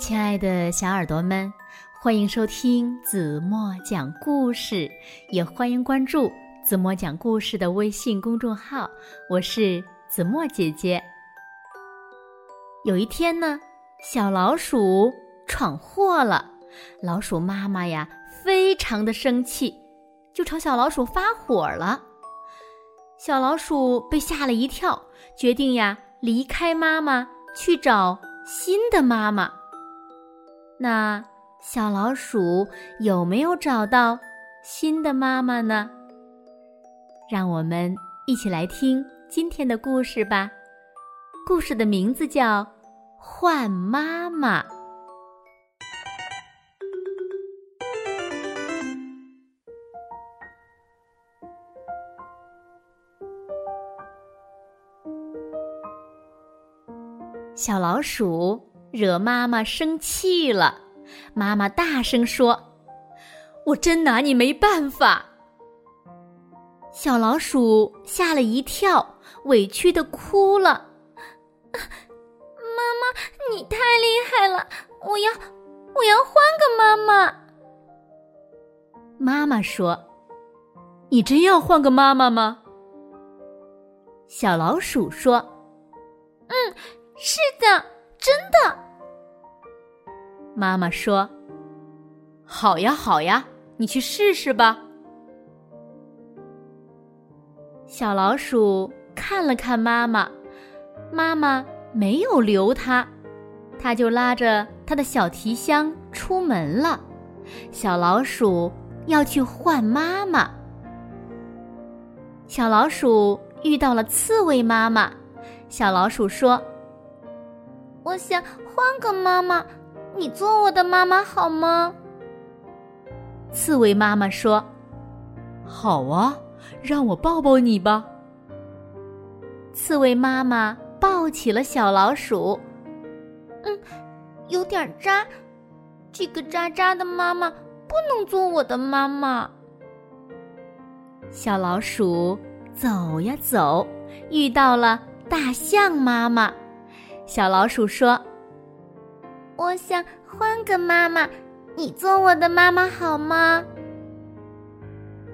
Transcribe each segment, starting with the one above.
亲爱的小耳朵们，欢迎收听子墨讲故事，也欢迎关注子墨讲故事的微信公众号。我是子墨姐姐。有一天呢，小老鼠闯祸了，老鼠妈妈呀，非常的生气，就朝小老鼠发火了。小老鼠被吓了一跳，决定呀离开妈妈，去找新的妈妈。那小老鼠有没有找到新的妈妈呢？让我们一起来听今天的故事吧。故事的名字叫《换妈妈》。小老鼠。惹妈妈生气了，妈妈大声说：“我真拿你没办法。”小老鼠吓了一跳，委屈的哭了：“妈妈，你太厉害了，我要，我要换个妈妈。”妈妈说：“你真要换个妈妈吗？”小老鼠说：“嗯，是的。”妈妈说：“好呀，好呀，你去试试吧。”小老鼠看了看妈妈，妈妈没有留它，它就拉着它的小提箱出门了。小老鼠要去换妈妈。小老鼠遇到了刺猬妈妈，小老鼠说。我想换个妈妈，你做我的妈妈好吗？刺猬妈妈说：“好啊，让我抱抱你吧。”刺猬妈妈抱起了小老鼠。嗯，有点扎，这个渣渣的妈妈不能做我的妈妈。小老鼠走呀走，遇到了大象妈妈。小老鼠说：“我想换个妈妈，你做我的妈妈好吗？”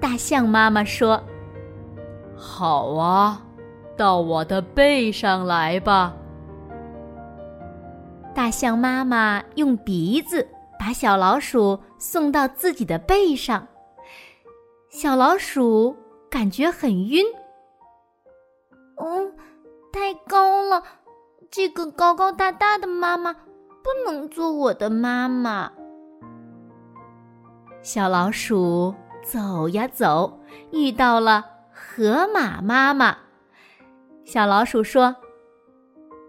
大象妈妈说：“好啊，到我的背上来吧。”大象妈妈用鼻子把小老鼠送到自己的背上，小老鼠感觉很晕。嗯，太高了。这个高高大大的妈妈不能做我的妈妈。小老鼠走呀走，遇到了河马妈妈。小老鼠说：“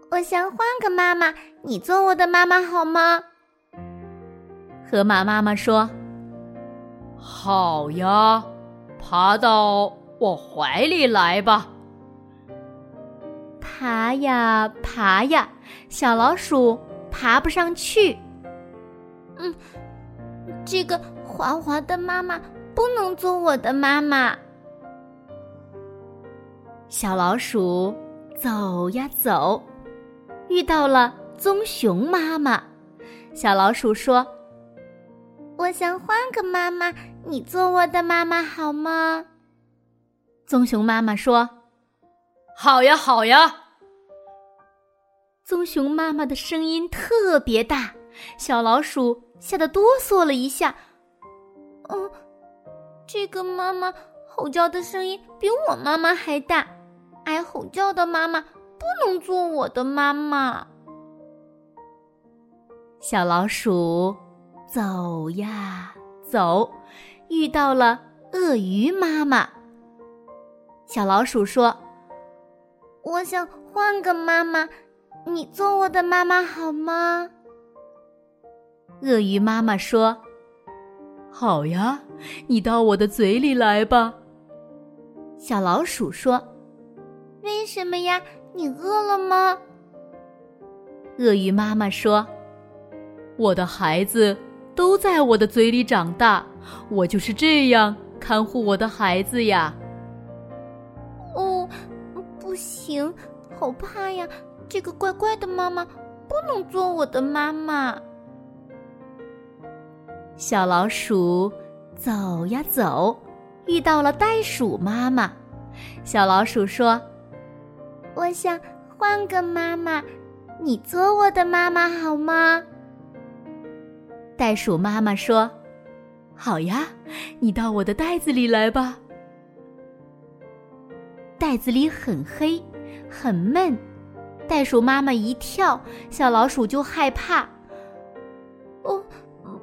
我想换个妈妈，你做我的妈妈好吗？”河马妈妈说：“好呀，爬到我怀里来吧。”爬呀爬呀，小老鼠爬不上去。嗯，这个滑滑的妈妈不能做我的妈妈。小老鼠走呀走，遇到了棕熊妈妈。小老鼠说：“我想换个妈妈，你做我的妈妈好吗？”棕熊妈妈说：“好呀，好呀。”棕熊妈妈的声音特别大，小老鼠吓得哆嗦了一下。嗯，这个妈妈吼叫的声音比我妈妈还大，爱吼叫的妈妈不能做我的妈妈。小老鼠走呀走，遇到了鳄鱼妈妈。小老鼠说：“我想换个妈妈。”你做我的妈妈好吗？鳄鱼妈妈说：“好呀，你到我的嘴里来吧。”小老鼠说：“为什么呀？你饿了吗？”鳄鱼妈妈说：“我的孩子都在我的嘴里长大，我就是这样看护我的孩子呀。”哦，不行，好怕呀！这个怪怪的妈妈不能做我的妈妈。小老鼠走呀走，遇到了袋鼠妈妈。小老鼠说：“我想换个妈妈，你做我的妈妈好吗？”袋鼠妈妈说：“好呀，你到我的袋子里来吧。”袋子里很黑，很闷。袋鼠妈妈一跳，小老鼠就害怕。哦，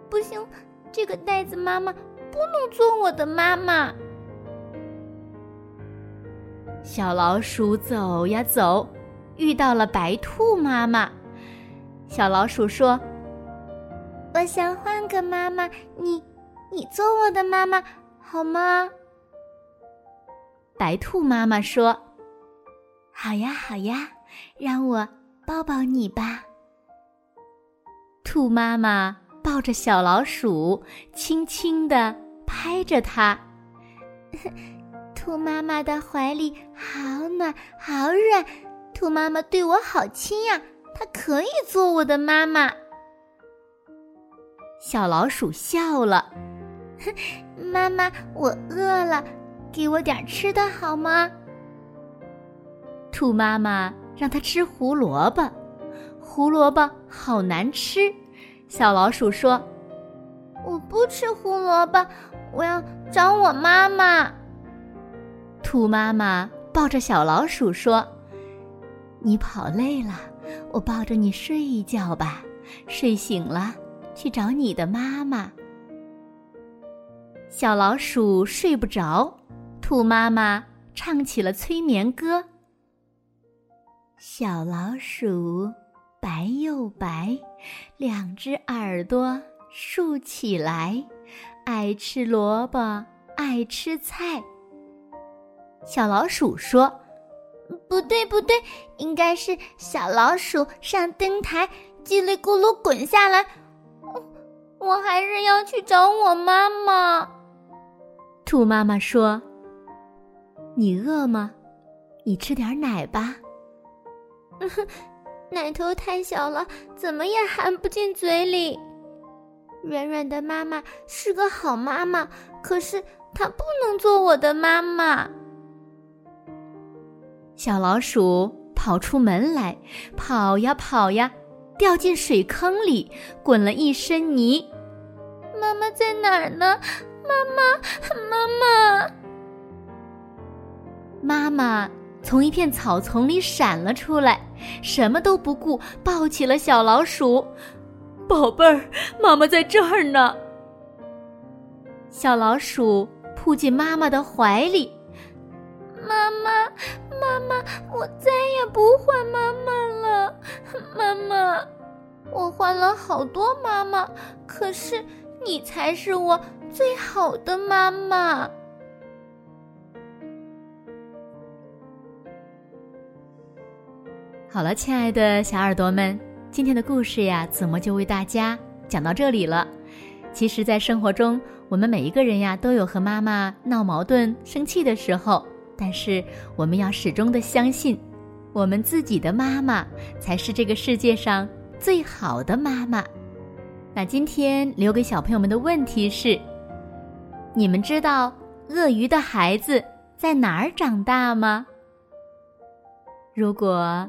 不行，这个袋子妈妈不能做我的妈妈。小老鼠走呀走，遇到了白兔妈妈。小老鼠说：“我想换个妈妈，你，你做我的妈妈好吗？”白兔妈妈说：“好呀，好呀，让我抱抱你吧。”兔妈妈抱着小老鼠，轻轻地拍着它。兔妈妈的怀里好暖，好软。兔妈妈对我好亲呀，它可以做我的妈妈。小老鼠笑了，妈妈，我饿了，给我点吃的好吗？兔妈妈让它吃胡萝卜，胡萝卜好难吃。小老鼠说：“我不吃胡萝卜，我要找我妈妈。”兔妈妈抱着小老鼠说：“你跑累了，我抱着你睡一觉吧。睡醒了，去找你的妈妈。”小老鼠睡不着，兔妈妈唱起了催眠歌：“小老鼠白又白，两只耳朵竖起来，爱吃萝卜，爱吃菜。”小老鼠说：“不对，不对，应该是小老鼠上灯台，叽里咕噜滚下来。我还是要去找我妈妈。”兔妈妈说：“你饿吗？你吃点奶吧。奶头太小了，怎么也含不进嘴里。软软的妈妈是个好妈妈，可是她不能做我的妈妈。”小老鼠跑出门来，跑呀跑呀，掉进水坑里，滚了一身泥。妈妈在哪儿呢？妈妈，妈妈！妈妈从一片草丛里闪了出来，什么都不顾，抱起了小老鼠。宝贝儿，妈妈在这儿呢。小老鼠扑进妈妈的怀里。妈妈，妈妈，我再也不换妈妈了。妈妈，我换了好多妈妈，可是你才是我最好的妈妈。好了，亲爱的小耳朵们，今天的故事呀，子墨就为大家讲到这里了。其实，在生活中，我们每一个人呀，都有和妈妈闹矛盾、生气的时候。但是我们要始终的相信，我们自己的妈妈才是这个世界上最好的妈妈。那今天留给小朋友们的问题是：你们知道鳄鱼的孩子在哪儿长大吗？如果